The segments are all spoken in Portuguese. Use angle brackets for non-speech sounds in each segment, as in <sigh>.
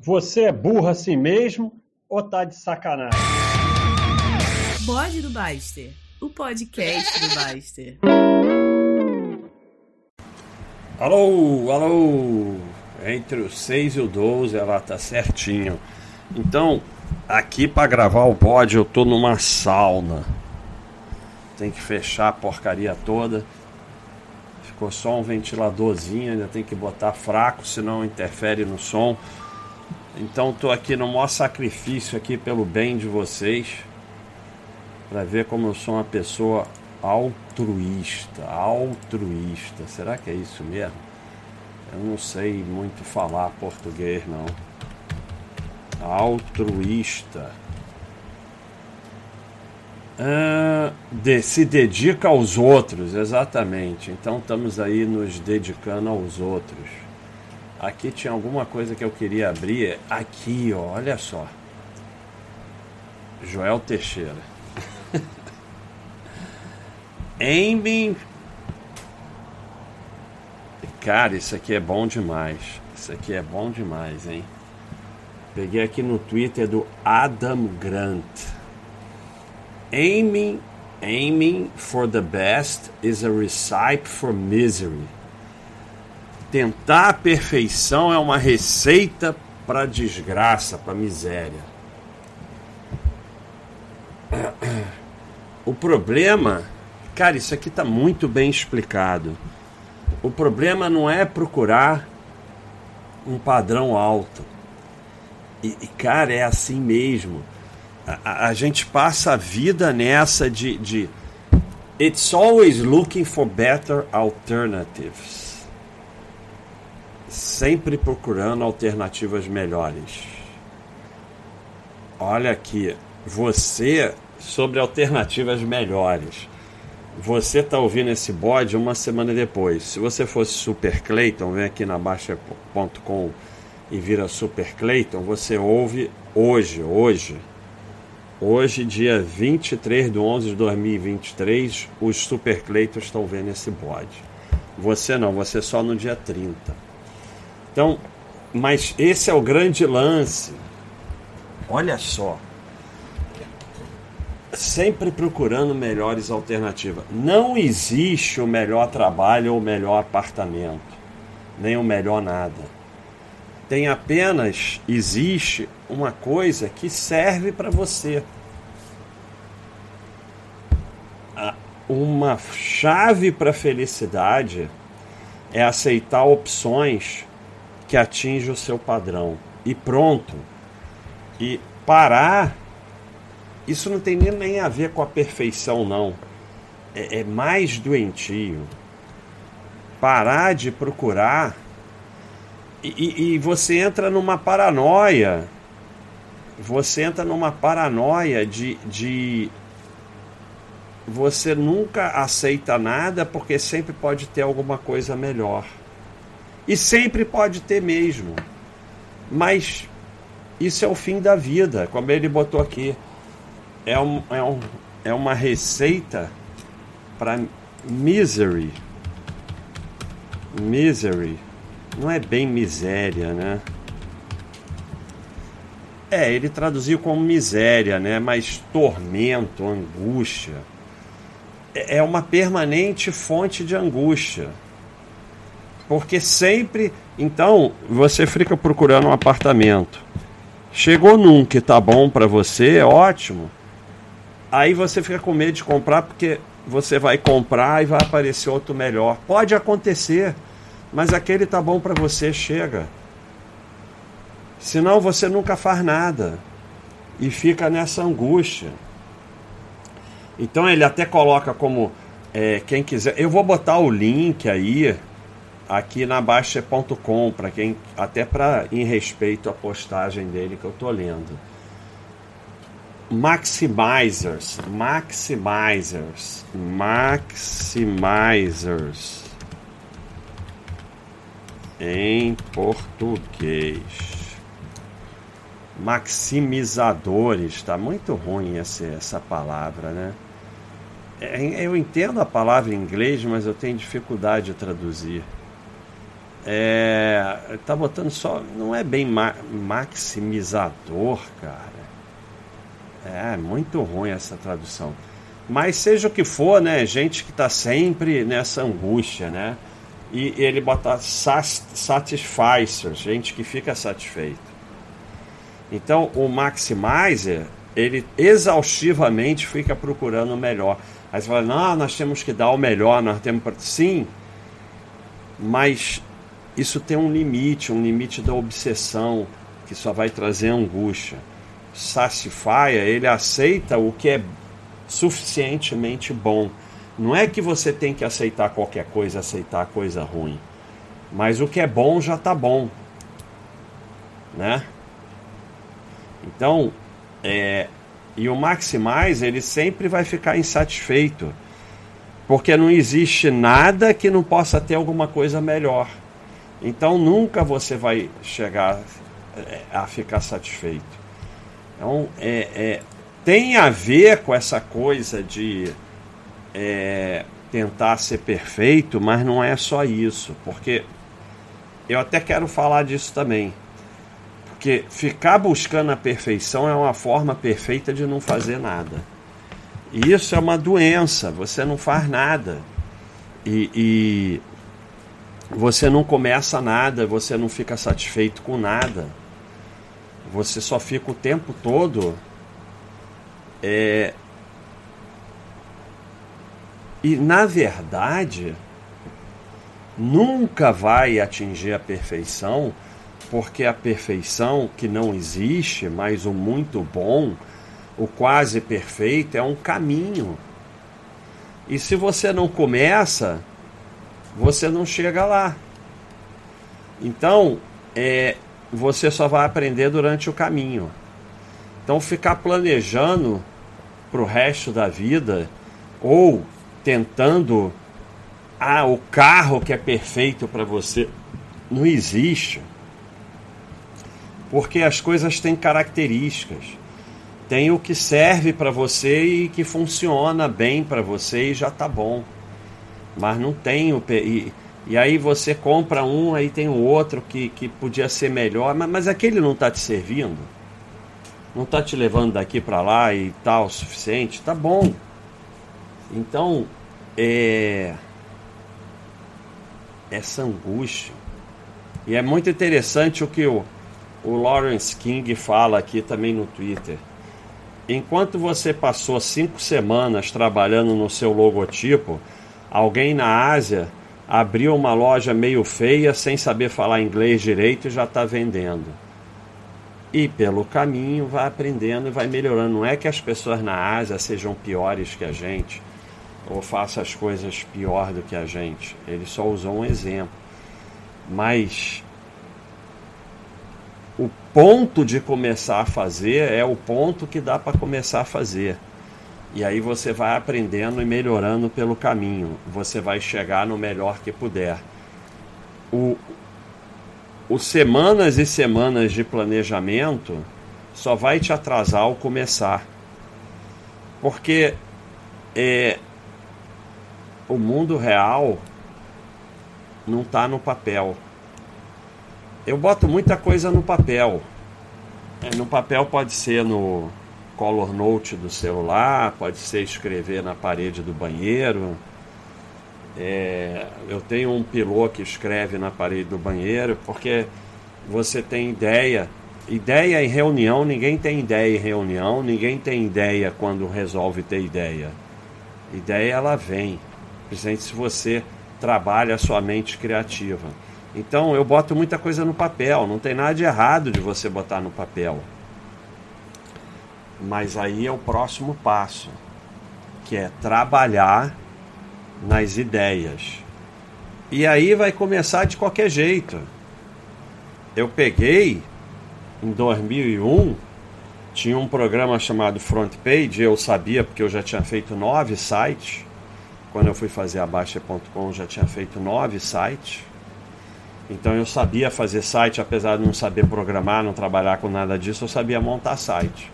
Você é burro assim mesmo ou tá de sacanagem? Bode do Baster, o podcast do Baster. Alô, alô! Entre o 6 e o 12 ela tá certinho. Então, aqui para gravar o bode eu tô numa sauna. Tem que fechar a porcaria toda. Ficou só um ventiladorzinho, ainda tem que botar fraco, senão interfere no som. Então estou aqui no maior sacrifício aqui pelo bem de vocês, para ver como eu sou uma pessoa altruísta, altruísta. Será que é isso mesmo? Eu não sei muito falar português não. Altruísta. Ah, de, se dedica aos outros, exatamente. Então estamos aí nos dedicando aos outros. Aqui tinha alguma coisa que eu queria abrir. Aqui, ó, olha só. Joel Teixeira. <laughs> Aiming. Cara, isso aqui é bom demais. Isso aqui é bom demais, hein? Peguei aqui no Twitter do Adam Grant. Aiming, aiming for the best is a recipe for misery. Tentar a perfeição é uma receita para desgraça, para miséria. O problema, cara, isso aqui está muito bem explicado. O problema não é procurar um padrão alto. E, e cara, é assim mesmo. A, a, gente passa a vida nessa de, de It's always looking for better alternatives. Sempre procurando alternativas melhores. Olha aqui, você sobre alternativas melhores. Você está ouvindo esse bode uma semana depois. Se você fosse Super Clayton, vem aqui na Baixa.com e vira Super Clayton, você ouve hoje, hoje. Hoje, dia 23 de 11 de 2023, os Super Claytons estão vendo esse bode. Você não, você só no dia 30. Então, mas esse é o grande lance. Olha só sempre procurando melhores alternativas. Não existe o melhor trabalho ou o melhor apartamento, nem o melhor nada. Tem apenas existe uma coisa que serve para você. Uma chave para a felicidade é aceitar opções que atingem o seu padrão. E pronto. E parar isso não tem nem a ver com a perfeição, não. É, é mais doentio. Parar de procurar e, e, e você entra numa paranoia. Você entra numa paranoia de, de você nunca aceita nada porque sempre pode ter alguma coisa melhor. E sempre pode ter mesmo. Mas isso é o fim da vida, como ele botou aqui é, um, é, um, é uma receita para misery. Misery. Não é bem miséria, né? É, ele traduziu como miséria, né? Mas tormento, angústia. É, é uma permanente fonte de angústia. Porque sempre. Então, você fica procurando um apartamento. Chegou num que tá bom para você, é ótimo. Aí você fica com medo de comprar porque você vai comprar e vai aparecer outro melhor. Pode acontecer, mas aquele tá bom para você, chega. Senão você nunca faz nada e fica nessa angústia. Então ele até coloca como é, quem quiser. Eu vou botar o link aí aqui na baixa.com para quem até para em respeito à postagem dele que eu tô lendo maximizers, maximizers, maximizers em português. Maximizadores, está muito ruim essa, essa palavra, né? É, eu entendo a palavra em inglês, mas eu tenho dificuldade de traduzir. É, tá botando só. Não é bem ma maximizador, cara. É muito ruim essa tradução. Mas seja o que for, né? Gente que tá sempre nessa angústia, né? E ele bota satisficer, gente que fica satisfeito. Então o maximizer, ele exaustivamente fica procurando o melhor. Aí você fala, não, nós temos que dar o melhor, nós temos. Sim, mas isso tem um limite, um limite da obsessão, que só vai trazer angústia. Satisfyer, ele aceita o que é suficientemente bom. Não é que você tem que aceitar qualquer coisa, aceitar coisa ruim. Mas o que é bom já está bom. Né? Então, é, e o Maximize, ele sempre vai ficar insatisfeito. Porque não existe nada que não possa ter alguma coisa melhor. Então nunca você vai chegar é, a ficar satisfeito. Então é, é tem a ver com essa coisa de é, tentar ser perfeito, mas não é só isso, porque eu até quero falar disso também. Porque ficar buscando a perfeição é uma forma perfeita de não fazer nada. E isso é uma doença, você não faz nada. E, e você não começa nada, você não fica satisfeito com nada. Você só fica o tempo todo é... e na verdade nunca vai atingir a perfeição, porque a perfeição que não existe, mas o muito bom, o quase perfeito é um caminho. E se você não começa, você não chega lá. Então, é, você só vai aprender durante o caminho. Então, ficar planejando para o resto da vida ou tentando ah, o carro que é perfeito para você não existe. Porque as coisas têm características. Tem o que serve para você e que funciona bem para você e já tá bom mas não tem o. E, aí você compra um, aí tem o outro que, que podia ser melhor, mas, mas aquele não está te servindo? Não está te levando daqui para lá e tal o suficiente? Tá bom. Então, é. Essa angústia. E é muito interessante o que o, o Lawrence King fala aqui também no Twitter. Enquanto você passou cinco semanas trabalhando no seu logotipo, Alguém na Ásia abriu uma loja meio feia, sem saber falar inglês direito e já está vendendo. E pelo caminho vai aprendendo e vai melhorando. Não é que as pessoas na Ásia sejam piores que a gente ou façam as coisas pior do que a gente. Ele só usou um exemplo. Mas o ponto de começar a fazer é o ponto que dá para começar a fazer. E aí você vai aprendendo e melhorando pelo caminho. Você vai chegar no melhor que puder. O, o semanas e semanas de planejamento só vai te atrasar ao começar. Porque é, o mundo real não está no papel. Eu boto muita coisa no papel. É, no papel pode ser no, color note do celular, pode ser escrever na parede do banheiro. É, eu tenho um pilô que escreve na parede do banheiro, porque você tem ideia. Ideia em reunião, ninguém tem ideia em reunião, ninguém tem ideia quando resolve ter ideia. Ideia ela vem, principalmente se você trabalha a sua mente criativa. Então eu boto muita coisa no papel, não tem nada de errado de você botar no papel. Mas aí é o próximo passo, que é trabalhar nas ideias. E aí vai começar de qualquer jeito. Eu peguei em 2001 tinha um programa chamado Front Page, eu sabia porque eu já tinha feito nove sites. Quando eu fui fazer a Baixa.com, já tinha feito nove sites. Então eu sabia fazer site, apesar de não saber programar, não trabalhar com nada disso, eu sabia montar site.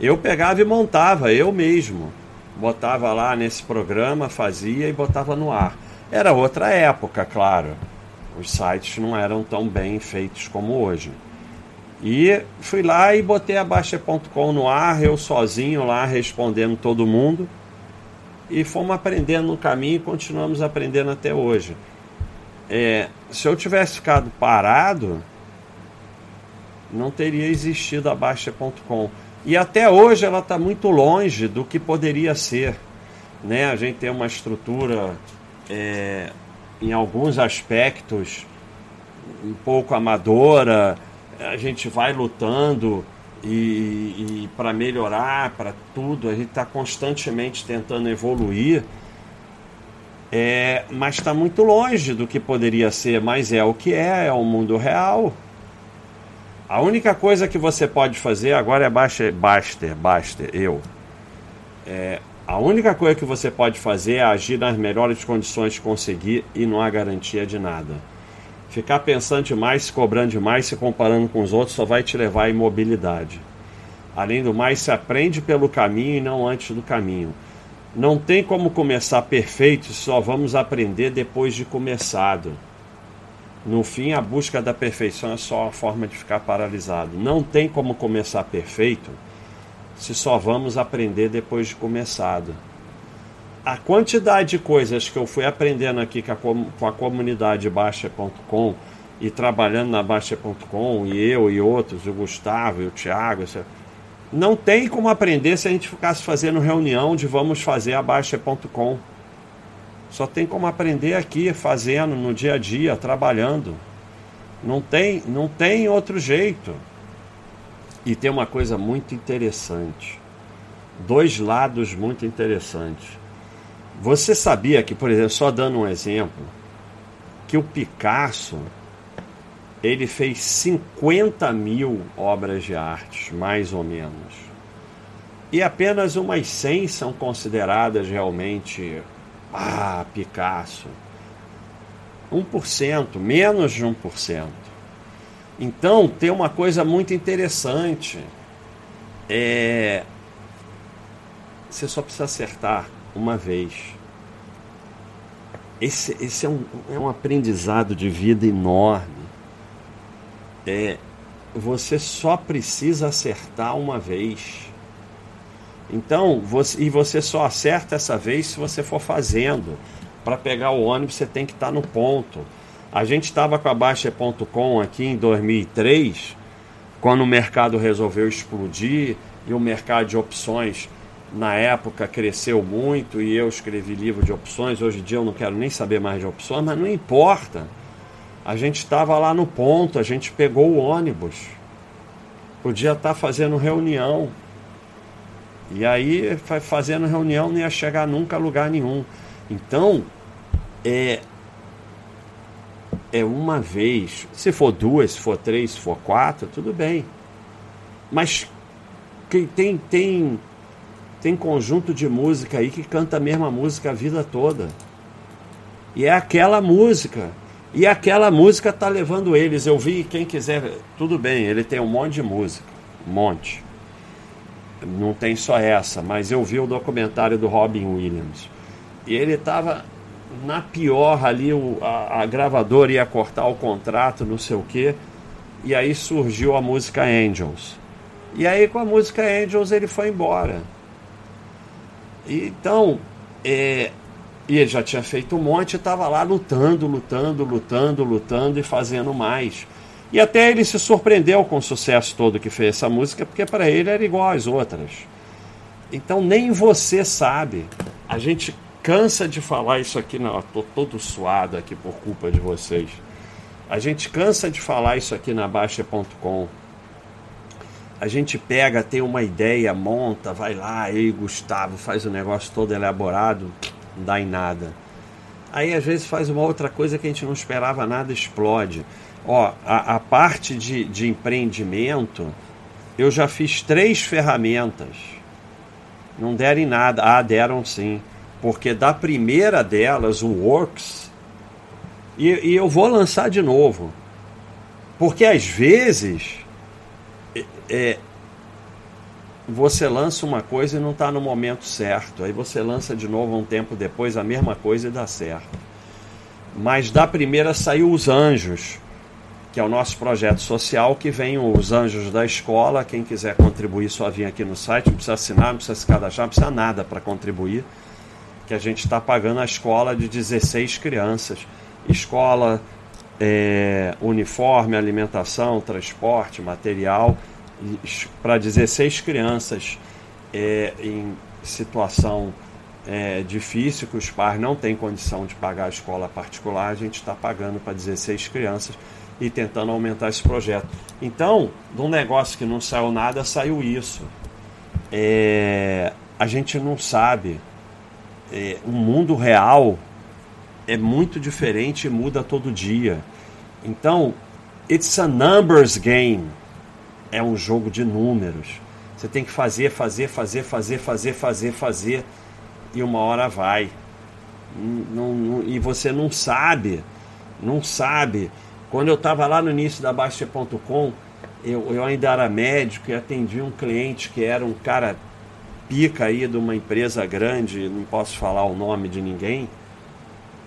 Eu pegava e montava, eu mesmo. Botava lá nesse programa, fazia e botava no ar. Era outra época, claro. Os sites não eram tão bem feitos como hoje. E fui lá e botei a Baixa.com no ar, eu sozinho lá respondendo todo mundo. E fomos aprendendo no caminho e continuamos aprendendo até hoje. É, se eu tivesse ficado parado, não teria existido a Baixa.com. E até hoje ela está muito longe do que poderia ser. Né? A gente tem uma estrutura, é, em alguns aspectos, um pouco amadora. A gente vai lutando e, e para melhorar, para tudo. A gente está constantemente tentando evoluir. É, mas está muito longe do que poderia ser, mas é o que é, é o mundo real. A única coisa que você pode fazer agora é Baster, Baster, Baster, eu. É, a única coisa que você pode fazer é agir nas melhores condições de conseguir e não há garantia de nada. Ficar pensando demais, se cobrando demais, se comparando com os outros só vai te levar à imobilidade. Além do mais, se aprende pelo caminho e não antes do caminho. Não tem como começar perfeito, só vamos aprender depois de começado. No fim, a busca da perfeição é só a forma de ficar paralisado. Não tem como começar perfeito se só vamos aprender depois de começado. A quantidade de coisas que eu fui aprendendo aqui com a, com a comunidade Baixa.com e trabalhando na Baixa.com, e eu e outros, o Gustavo e o Thiago, não tem como aprender se a gente ficasse fazendo reunião de vamos fazer a Baixa.com. Só tem como aprender aqui, fazendo no dia a dia, trabalhando. Não tem, não tem outro jeito. E tem uma coisa muito interessante. Dois lados muito interessantes. Você sabia que, por exemplo, só dando um exemplo, que o Picasso ele fez 50 mil obras de arte, mais ou menos. E apenas umas 100 são consideradas realmente ah, Picasso. 1%, menos de 1%. Então, tem uma coisa muito interessante. É... Você só precisa acertar uma vez. Esse, esse é, um, é um aprendizado de vida enorme. É, você só precisa acertar uma vez. Então, você, e você só acerta essa vez se você for fazendo. Para pegar o ônibus, você tem que estar tá no ponto. A gente estava com a Baixa.com aqui em 2003, quando o mercado resolveu explodir e o mercado de opções na época cresceu muito e eu escrevi livro de opções. Hoje em dia eu não quero nem saber mais de opções, mas não importa. A gente estava lá no ponto, a gente pegou o ônibus. Podia estar tá fazendo reunião, e aí, fazendo reunião, não ia chegar nunca a lugar nenhum. Então, é, é uma vez. Se for duas, se for três, se for quatro, tudo bem. Mas quem tem, tem, tem conjunto de música aí que canta a mesma música a vida toda. E é aquela música. E aquela música tá levando eles. Eu vi, quem quiser, tudo bem, ele tem um monte de música. Um monte não tem só essa, mas eu vi o documentário do Robin Williams. E ele estava na pior ali, o, a, a, gravadora ia cortar o contrato, não sei o quê. E aí surgiu a música Angels. E aí com a música Angels ele foi embora. E, então, é, e ele já tinha feito um monte, estava lá lutando, lutando, lutando, lutando e fazendo mais. E até ele se surpreendeu com o sucesso todo que fez essa música, porque para ele era igual às outras. Então nem você sabe. A gente cansa de falar isso aqui, não, estou todo suado aqui por culpa de vocês. A gente cansa de falar isso aqui na Baixa.com. A gente pega, tem uma ideia, monta, vai lá, aí Gustavo faz o negócio todo elaborado, não dá em nada. Aí às vezes faz uma outra coisa que a gente não esperava nada, explode. Ó, a, a parte de, de empreendimento, eu já fiz três ferramentas. Não deram em nada. Ah, deram sim. Porque da primeira delas, o Works, e, e eu vou lançar de novo. Porque às vezes é, é você lança uma coisa e não está no momento certo. Aí você lança de novo um tempo depois a mesma coisa e dá certo. Mas da primeira saiu Os Anjos, que é o nosso projeto social, que vem os Anjos da Escola. Quem quiser contribuir, só vir aqui no site, não precisa assinar, não precisa se cadastrar, não precisa nada para contribuir. Que a gente está pagando a escola de 16 crianças. Escola, é, uniforme, alimentação, transporte, material, para 16 crianças é, em situação é, difícil, que os pais não têm condição de pagar a escola particular, a gente está pagando para 16 crianças e tentando aumentar esse projeto. Então, de um negócio que não saiu nada, saiu isso. É, a gente não sabe. É, o mundo real é muito diferente e muda todo dia. Então, it's a numbers game. É um jogo de números. Você tem que fazer, fazer, fazer, fazer, fazer, fazer, fazer e uma hora vai. Não, não, e você não sabe, não sabe. Quando eu estava lá no início da Baixa.com, eu, eu ainda era médico e atendi um cliente que era um cara pica aí de uma empresa grande, não posso falar o nome de ninguém.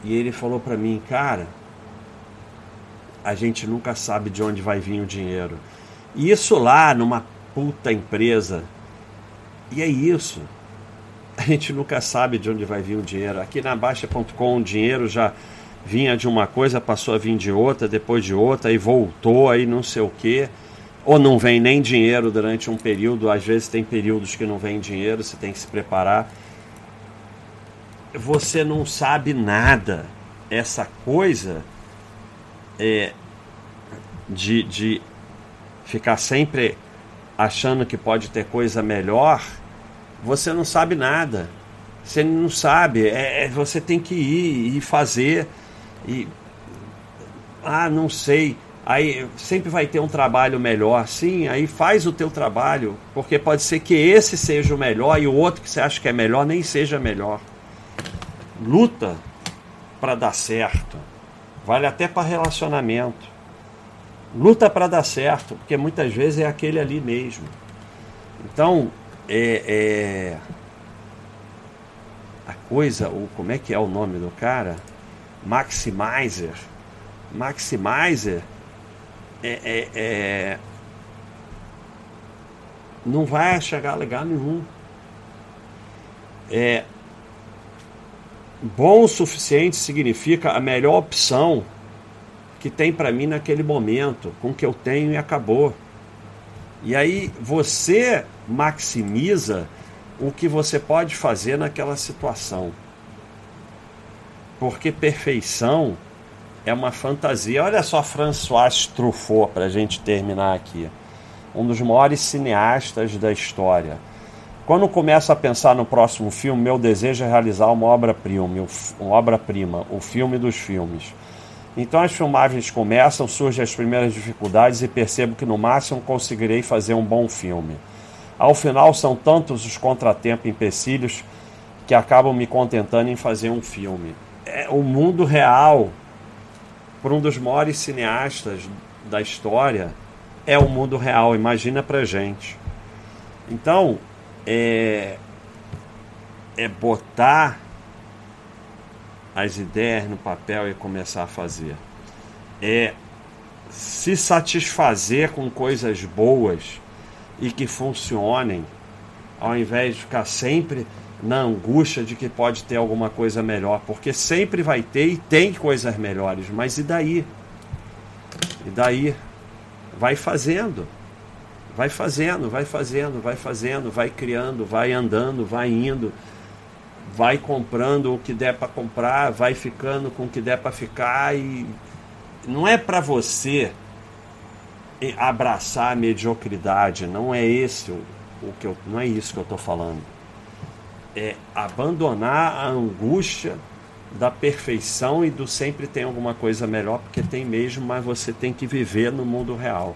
E ele falou para mim, cara, a gente nunca sabe de onde vai vir o dinheiro. E isso lá numa puta empresa. E é isso a gente nunca sabe de onde vai vir o dinheiro. Aqui na Baixa.com o dinheiro já vinha de uma coisa, passou a vir de outra, depois de outra, e voltou, aí não sei o quê. Ou não vem nem dinheiro durante um período, às vezes tem períodos que não vem dinheiro, você tem que se preparar. Você não sabe nada. Essa coisa é de, de ficar sempre achando que pode ter coisa melhor você não sabe nada. Você não sabe. É, é, você tem que ir e fazer. E. Ah, não sei. Aí sempre vai ter um trabalho melhor. Sim, aí faz o teu trabalho. Porque pode ser que esse seja o melhor e o outro que você acha que é melhor nem seja melhor. Luta para dar certo. Vale até para relacionamento. Luta para dar certo, porque muitas vezes é aquele ali mesmo. Então, é, é, a coisa, o, como é que é o nome do cara? Maximizer. Maximizer é, é, é não vai chegar a lugar nenhum. É, bom o suficiente significa a melhor opção que tem para mim naquele momento, com o que eu tenho e acabou. E aí você maximiza o que você pode fazer naquela situação. Porque perfeição é uma fantasia. Olha só François Truffaut, para a gente terminar aqui. Um dos maiores cineastas da história. Quando começo a pensar no próximo filme, meu desejo é realizar uma obra-prima, uma obra-prima, o filme dos filmes. Então as filmagens começam, surgem as primeiras dificuldades e percebo que no máximo conseguirei fazer um bom filme. Ao final, são tantos os contratempos e empecilhos que acabam me contentando em fazer um filme. É o mundo real, por um dos maiores cineastas da história, é o mundo real. Imagina pra gente. Então, é, é botar as ideias no papel e começar a fazer. É se satisfazer com coisas boas e que funcionem, ao invés de ficar sempre na angústia de que pode ter alguma coisa melhor, porque sempre vai ter e tem coisas melhores, mas e daí? E daí? Vai fazendo, vai fazendo, vai fazendo, vai fazendo, vai criando, vai andando, vai indo, vai comprando o que der para comprar, vai ficando com o que der para ficar e não é para você abraçar a mediocridade, não é esse o, o que eu, não é isso que eu estou falando. É abandonar a angústia da perfeição e do sempre tem alguma coisa melhor, porque tem mesmo, mas você tem que viver no mundo real.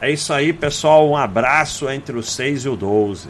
É isso aí, pessoal. Um abraço entre o 6 e o 12.